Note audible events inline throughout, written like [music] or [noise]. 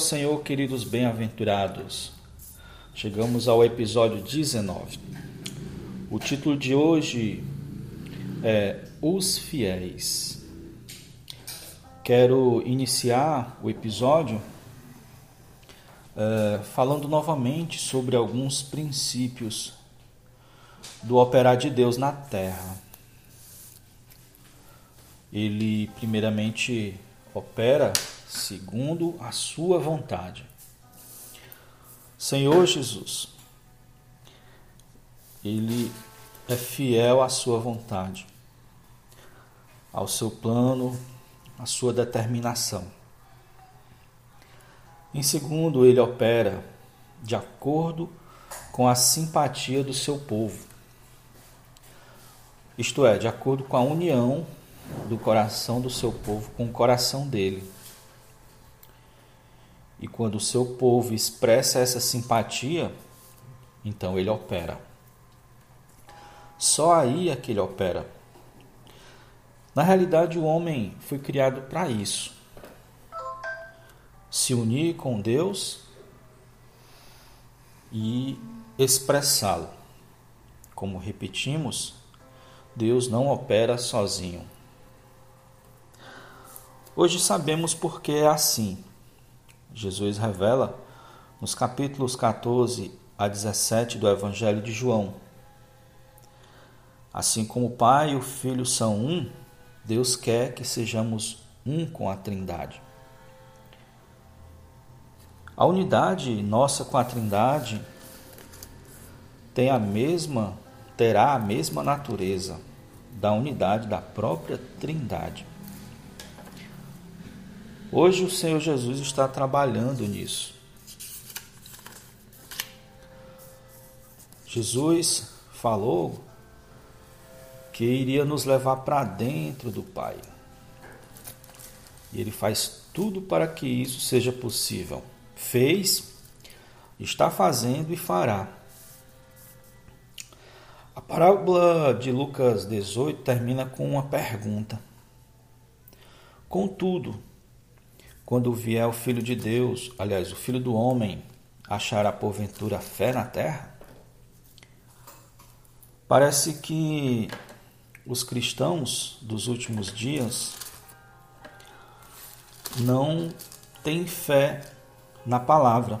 Senhor, queridos bem-aventurados. Chegamos ao episódio 19. O título de hoje é Os Fiéis. Quero iniciar o episódio é, falando novamente sobre alguns princípios do operar de Deus na terra. Ele, primeiramente, opera segundo a sua vontade. Senhor Jesus, Ele é fiel à sua vontade, ao seu plano, à sua determinação. Em segundo, Ele opera de acordo com a simpatia do seu povo, isto é, de acordo com a união do coração do seu povo com o coração dele. E quando o seu povo expressa essa simpatia, então ele opera. Só aí é que ele opera. Na realidade, o homem foi criado para isso. Se unir com Deus e expressá-lo. Como repetimos, Deus não opera sozinho. Hoje sabemos por que é assim. Jesus revela nos capítulos 14 a 17 do Evangelho de João. Assim como o Pai e o Filho são um, Deus quer que sejamos um com a Trindade. A unidade nossa com a Trindade tem a mesma, terá a mesma natureza da unidade da própria Trindade. Hoje o Senhor Jesus está trabalhando nisso. Jesus falou que iria nos levar para dentro do Pai. E ele faz tudo para que isso seja possível. Fez, está fazendo e fará. A parábola de Lucas 18 termina com uma pergunta. Contudo, quando vier o Filho de Deus, aliás, o Filho do Homem, achará porventura fé na terra? Parece que os cristãos dos últimos dias não têm fé na palavra.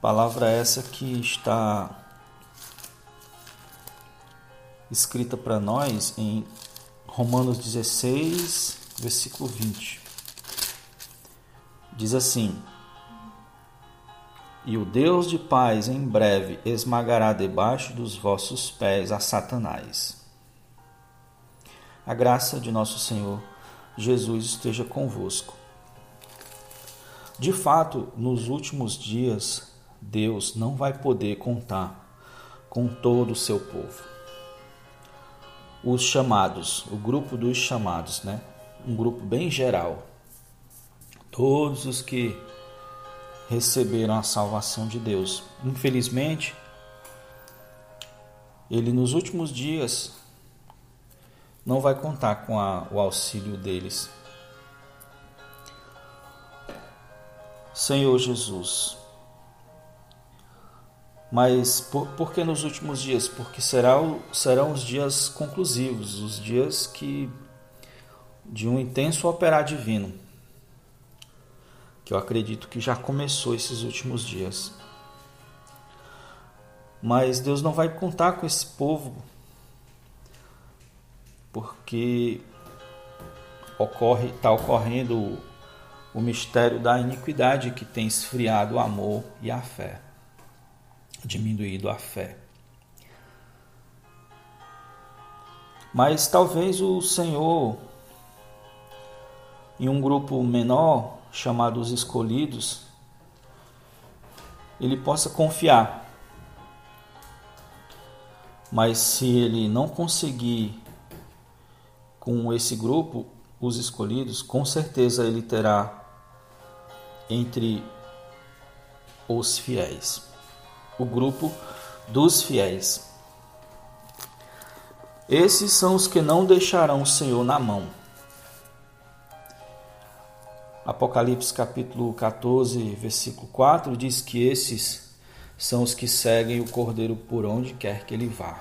Palavra essa que está escrita para nós em Romanos 16, versículo 20. Diz assim: E o Deus de paz em breve esmagará debaixo dos vossos pés a Satanás. A graça de nosso Senhor Jesus esteja convosco. De fato, nos últimos dias, Deus não vai poder contar com todo o seu povo os chamados, o grupo dos chamados, né? Um grupo bem geral. Todos os que receberam a salvação de Deus. Infelizmente, ele nos últimos dias não vai contar com a, o auxílio deles. Senhor Jesus, mas por, por que nos últimos dias? Porque será serão os dias conclusivos, os dias que de um intenso operar divino, que eu acredito que já começou esses últimos dias. Mas Deus não vai contar com esse povo, porque ocorre, está ocorrendo o mistério da iniquidade que tem esfriado o amor e a fé diminuído a fé. Mas talvez o Senhor, em um grupo menor, chamado os escolhidos, ele possa confiar. Mas se ele não conseguir com esse grupo, os escolhidos, com certeza ele terá entre os fiéis o grupo dos fiéis. Esses são os que não deixarão o Senhor na mão. Apocalipse capítulo 14, versículo 4 diz que esses são os que seguem o Cordeiro por onde quer que ele vá.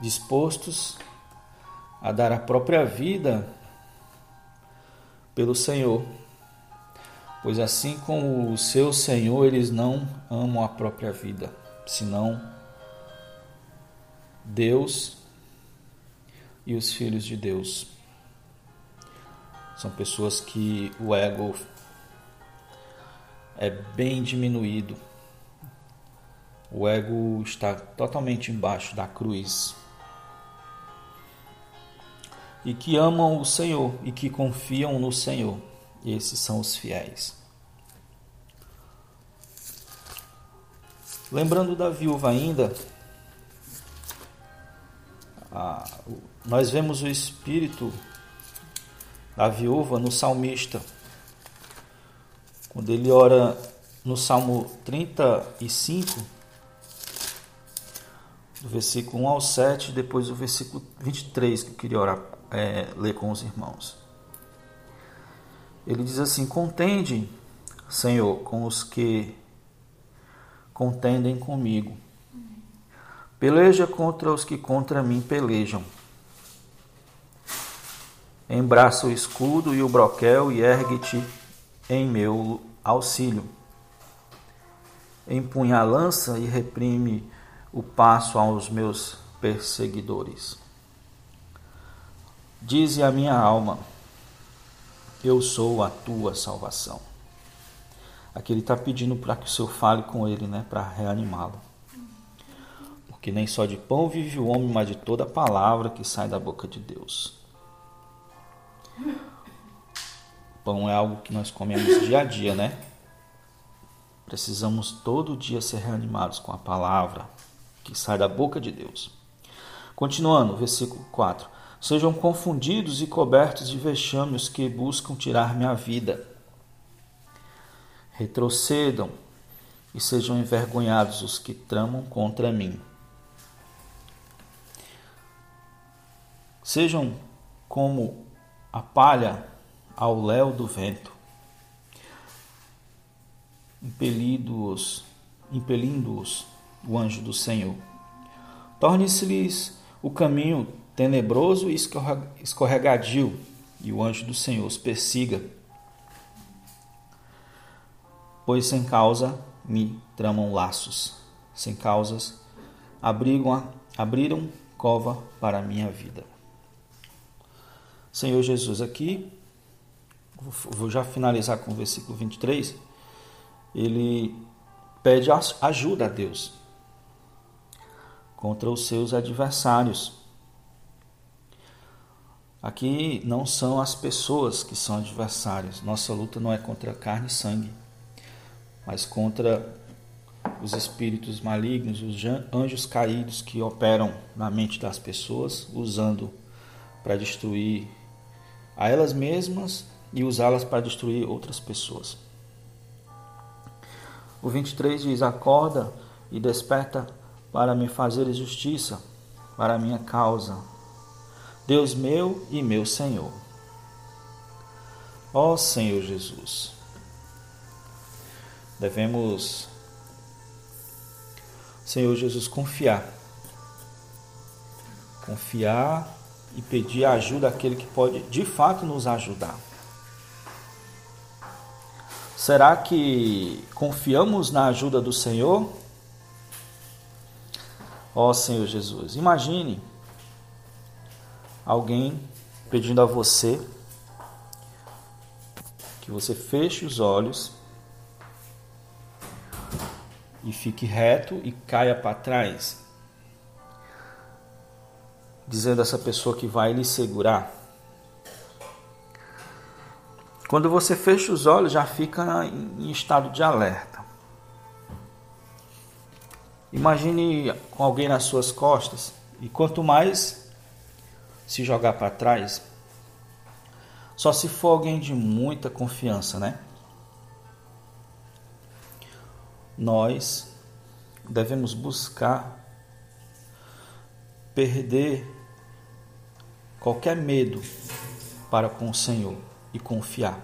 Dispostos a dar a própria vida pelo Senhor. Pois assim como o seu Senhor, eles não amam a própria vida, senão Deus e os filhos de Deus. São pessoas que o ego é bem diminuído. O ego está totalmente embaixo da cruz. E que amam o Senhor e que confiam no Senhor. Esses são os fiéis. Lembrando da viúva ainda, nós vemos o espírito da viúva no salmista. Quando ele ora no Salmo 35, do versículo 1 ao 7, depois do versículo 23, que eu queria orar, é, ler com os irmãos. Ele diz assim: Contende, Senhor, com os que contendem comigo. Peleja contra os que contra mim pelejam. Embraça o escudo e o broquel e ergue-te em meu auxílio. Empunha a lança e reprime o passo aos meus perseguidores. Dize a minha alma: Eu sou a tua salvação. Aqui ele está pedindo para que o Senhor fale com ele, né, para reanimá-lo. Porque nem só de pão vive o homem, mas de toda palavra que sai da boca de Deus. Pão é algo que nós comemos dia a dia, né? Precisamos todo dia ser reanimados com a palavra que sai da boca de Deus. Continuando, versículo 4. Sejam confundidos e cobertos de vexame os que buscam tirar minha vida. Retrocedam e sejam envergonhados os que tramam contra mim. Sejam como a palha ao léu do vento, impelindo-os, impelindo-os o anjo do Senhor. Torne-se-lhes o caminho tenebroso e escorregadio, e o anjo do Senhor os persiga. Pois sem causa me tramam laços, sem causas abrigam, abriram cova para a minha vida. Senhor Jesus, aqui, vou já finalizar com o versículo 23, ele pede ajuda a Deus contra os seus adversários. Aqui não são as pessoas que são adversários. Nossa luta não é contra carne e sangue, mas contra os espíritos malignos, os anjos caídos que operam na mente das pessoas, usando para destruir a elas mesmas e usá-las para destruir outras pessoas. O 23 diz: Acorda e desperta para me fazer justiça, para a minha causa. Deus meu e meu Senhor. Ó Senhor Jesus, devemos, Senhor Jesus, confiar. Confiar e pedir ajuda àquele que pode de fato nos ajudar. Será que confiamos na ajuda do Senhor? Ó Senhor Jesus, imagine alguém pedindo a você que você feche os olhos e fique reto e caia para trás dizendo a essa pessoa que vai lhe segurar. Quando você fecha os olhos, já fica em estado de alerta. Imagine com alguém nas suas costas e quanto mais se jogar para trás, só se for alguém de muita confiança, né? Nós devemos buscar perder qualquer medo para com o Senhor. e confiar.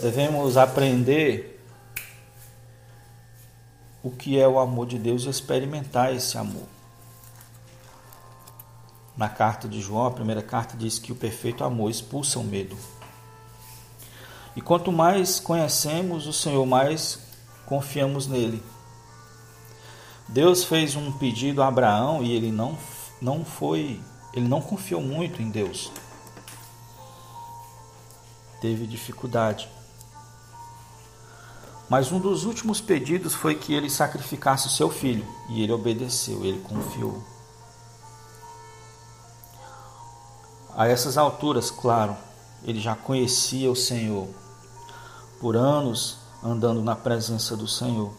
Devemos aprender o que é o amor de Deus e experimentar esse amor. Na carta de João, a primeira carta diz que o perfeito amor expulsa o medo. E quanto mais conhecemos o Senhor, mais confiamos nele. Deus fez um pedido a Abraão e ele não, não foi, ele não confiou muito em Deus. Teve dificuldade. Mas um dos últimos pedidos foi que ele sacrificasse o seu filho, e ele obedeceu, ele confiou. A essas alturas, claro, ele já conhecia o Senhor, por anos andando na presença do Senhor.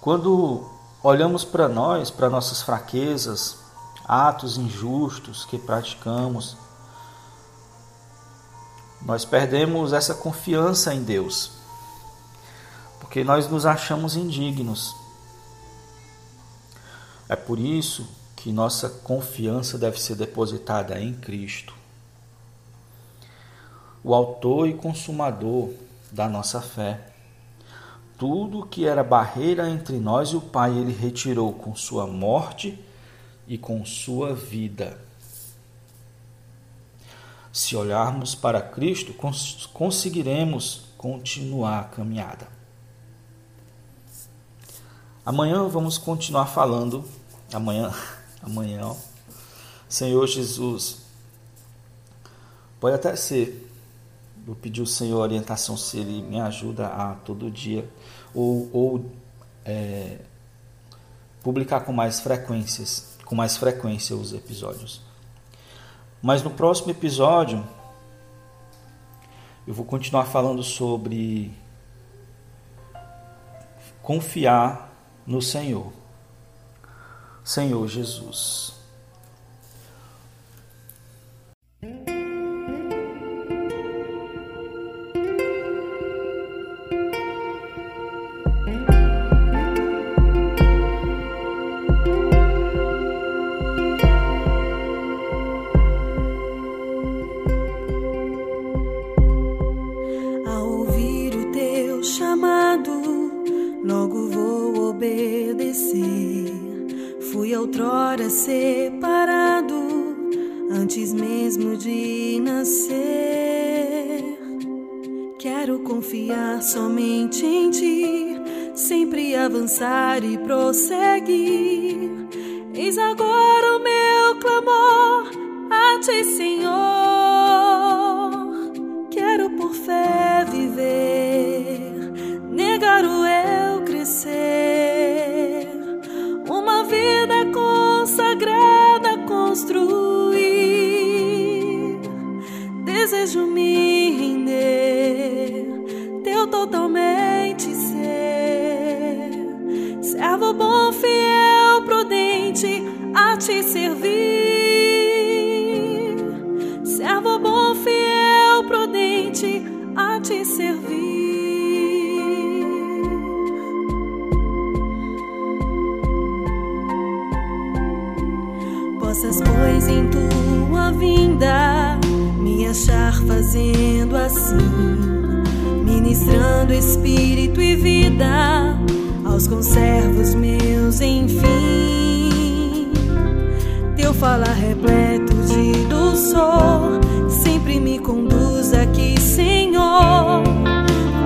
Quando olhamos para nós, para nossas fraquezas, atos injustos que praticamos, nós perdemos essa confiança em Deus, porque nós nos achamos indignos. É por isso que nossa confiança deve ser depositada em Cristo o autor e consumador da nossa fé. Tudo que era barreira entre nós e o Pai, ele retirou com sua morte e com sua vida. Se olharmos para Cristo, cons conseguiremos continuar a caminhada. Amanhã vamos continuar falando. Amanhã, [laughs] amanhã, ó, Senhor Jesus. Pode até ser Vou pedir ao Senhor orientação se Ele me ajuda a todo dia ou, ou é, publicar com mais frequências, com mais frequência os episódios. Mas no próximo episódio eu vou continuar falando sobre confiar no Senhor. Senhor Jesus. Quero confiar somente em ti, sempre avançar e prosseguir. Eis agora o meu clamor a ti, Senhor. Servir. possas, pois, em tua vinda me achar fazendo assim, ministrando espírito e vida aos conservos meus, enfim. Teu falar repleto de doçor sempre me conduz Senhor.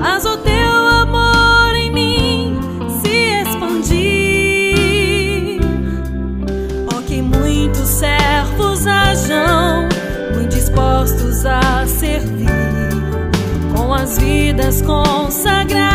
Faz o teu amor em mim se expandir. Ó, que muitos servos hajam, muito dispostos a servir, com as vidas consagradas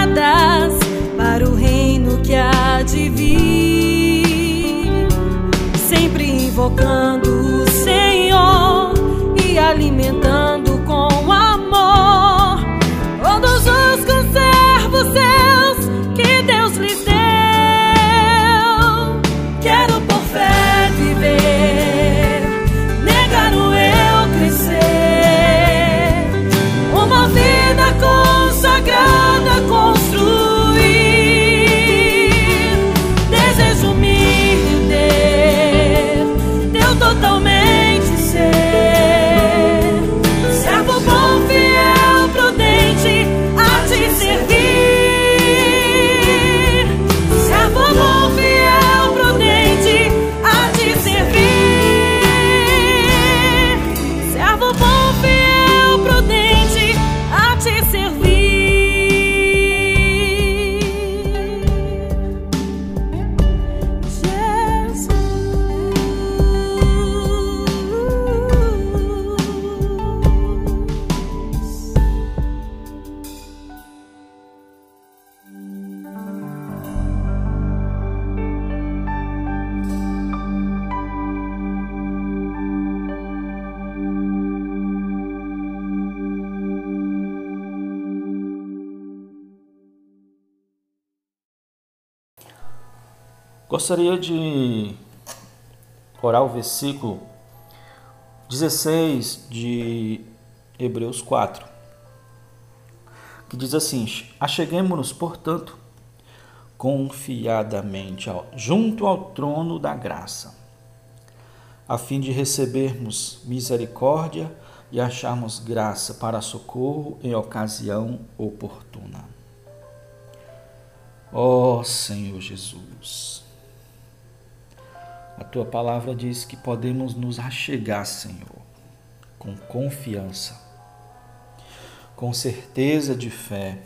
Gostaria de orar o versículo 16 de Hebreus 4, que diz assim: Acheguemos-nos, portanto, confiadamente junto ao trono da graça, a fim de recebermos misericórdia e acharmos graça para socorro em ocasião oportuna. Ó oh, Senhor Jesus, a tua palavra diz que podemos nos achegar, Senhor, com confiança, com certeza de fé,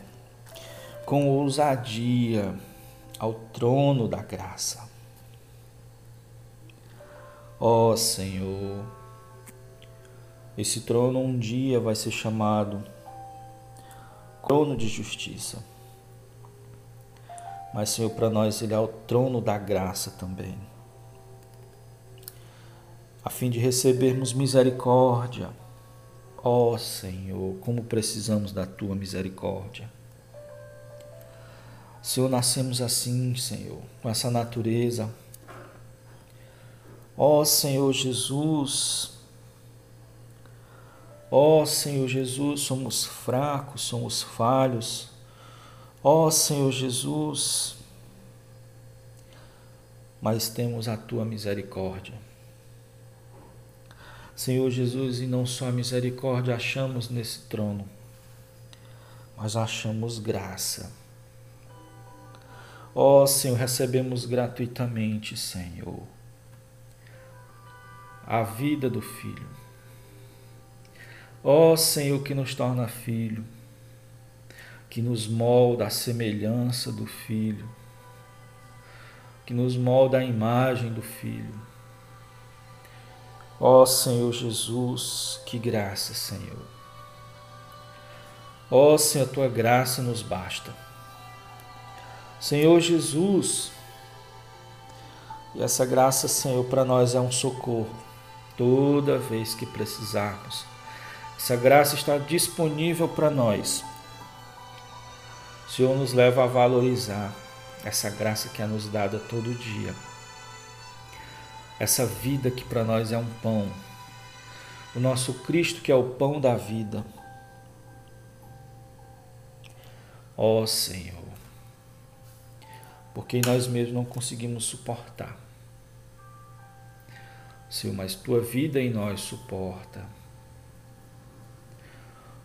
com ousadia ao trono da graça. Ó oh, Senhor, esse trono um dia vai ser chamado trono de justiça. Mas, Senhor, para nós ele é o trono da graça também. A fim de recebermos misericórdia. Ó oh, Senhor, como precisamos da tua misericórdia. Senhor, nascemos assim, Senhor, com essa natureza. Ó oh, Senhor Jesus, ó oh, Senhor Jesus, somos fracos, somos falhos. Ó oh, Senhor Jesus, mas temos a tua misericórdia. Senhor Jesus, e não só misericórdia achamos nesse trono, mas achamos graça Ó oh, Senhor, recebemos gratuitamente, Senhor, a vida do Filho. Ó oh, Senhor, que nos torna filho, que nos molda a semelhança do Filho, que nos molda a imagem do Filho. Ó oh, Senhor Jesus, que graça, Senhor. Ó oh, Senhor, a tua graça nos basta. Senhor Jesus, e essa graça, Senhor, para nós é um socorro toda vez que precisarmos. Essa graça está disponível para nós. O Senhor nos leva a valorizar essa graça que é nos dada todo dia. Essa vida que para nós é um pão. O nosso Cristo que é o pão da vida. Ó oh, Senhor, porque nós mesmos não conseguimos suportar. Senhor, mas tua vida em nós suporta.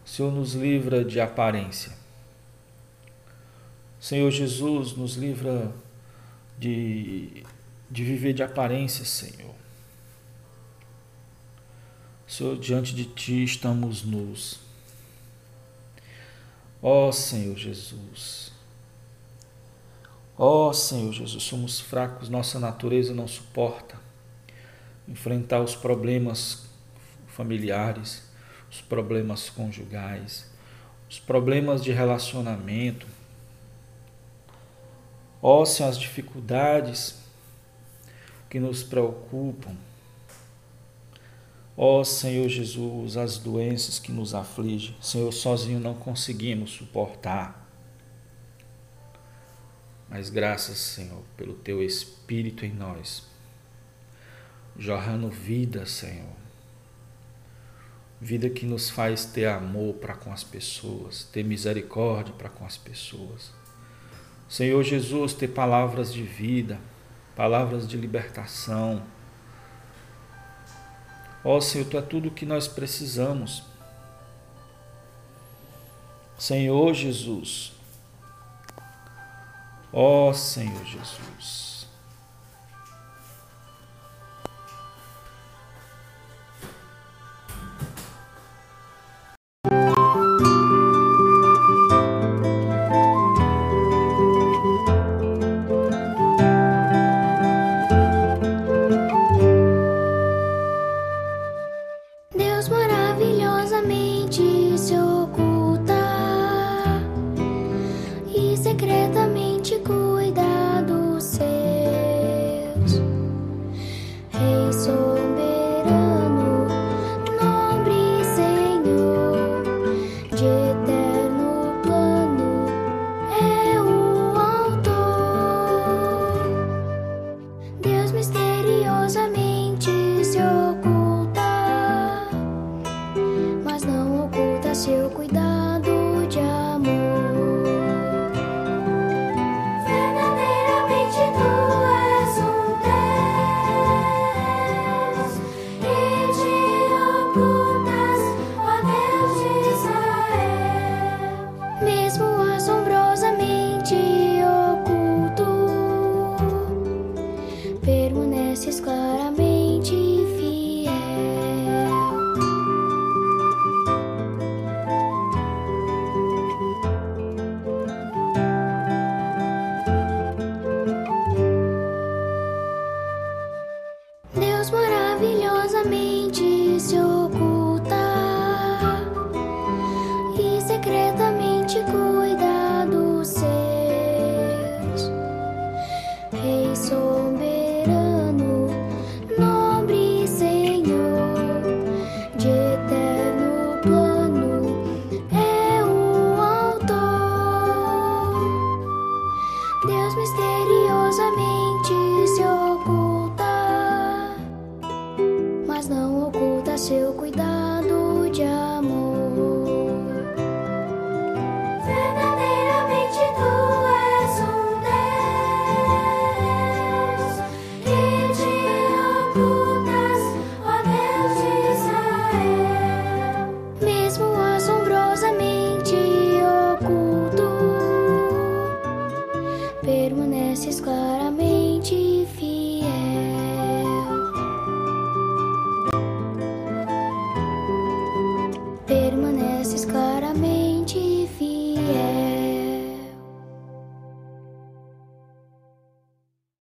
Senhor, nos livra de aparência. Senhor Jesus, nos livra de, de viver de aparência, Senhor. Senhor, diante de Ti estamos nus. Ó oh, Senhor Jesus, Ó oh, Senhor Jesus, somos fracos, nossa natureza não suporta enfrentar os problemas familiares, os problemas conjugais, os problemas de relacionamento. Ó oh, Senhor, as dificuldades que nos preocupam. Ó oh, Senhor Jesus, as doenças que nos afligem. Senhor, sozinho não conseguimos suportar. Mas graças, Senhor, pelo teu Espírito em nós, jorrando vida, Senhor. Vida que nos faz ter amor para com as pessoas, ter misericórdia para com as pessoas. Senhor Jesus, ter palavras de vida, palavras de libertação. Ó Senhor, Tu é tudo o que nós precisamos. Senhor Jesus, Ó Senhor Jesus. Misteriosamente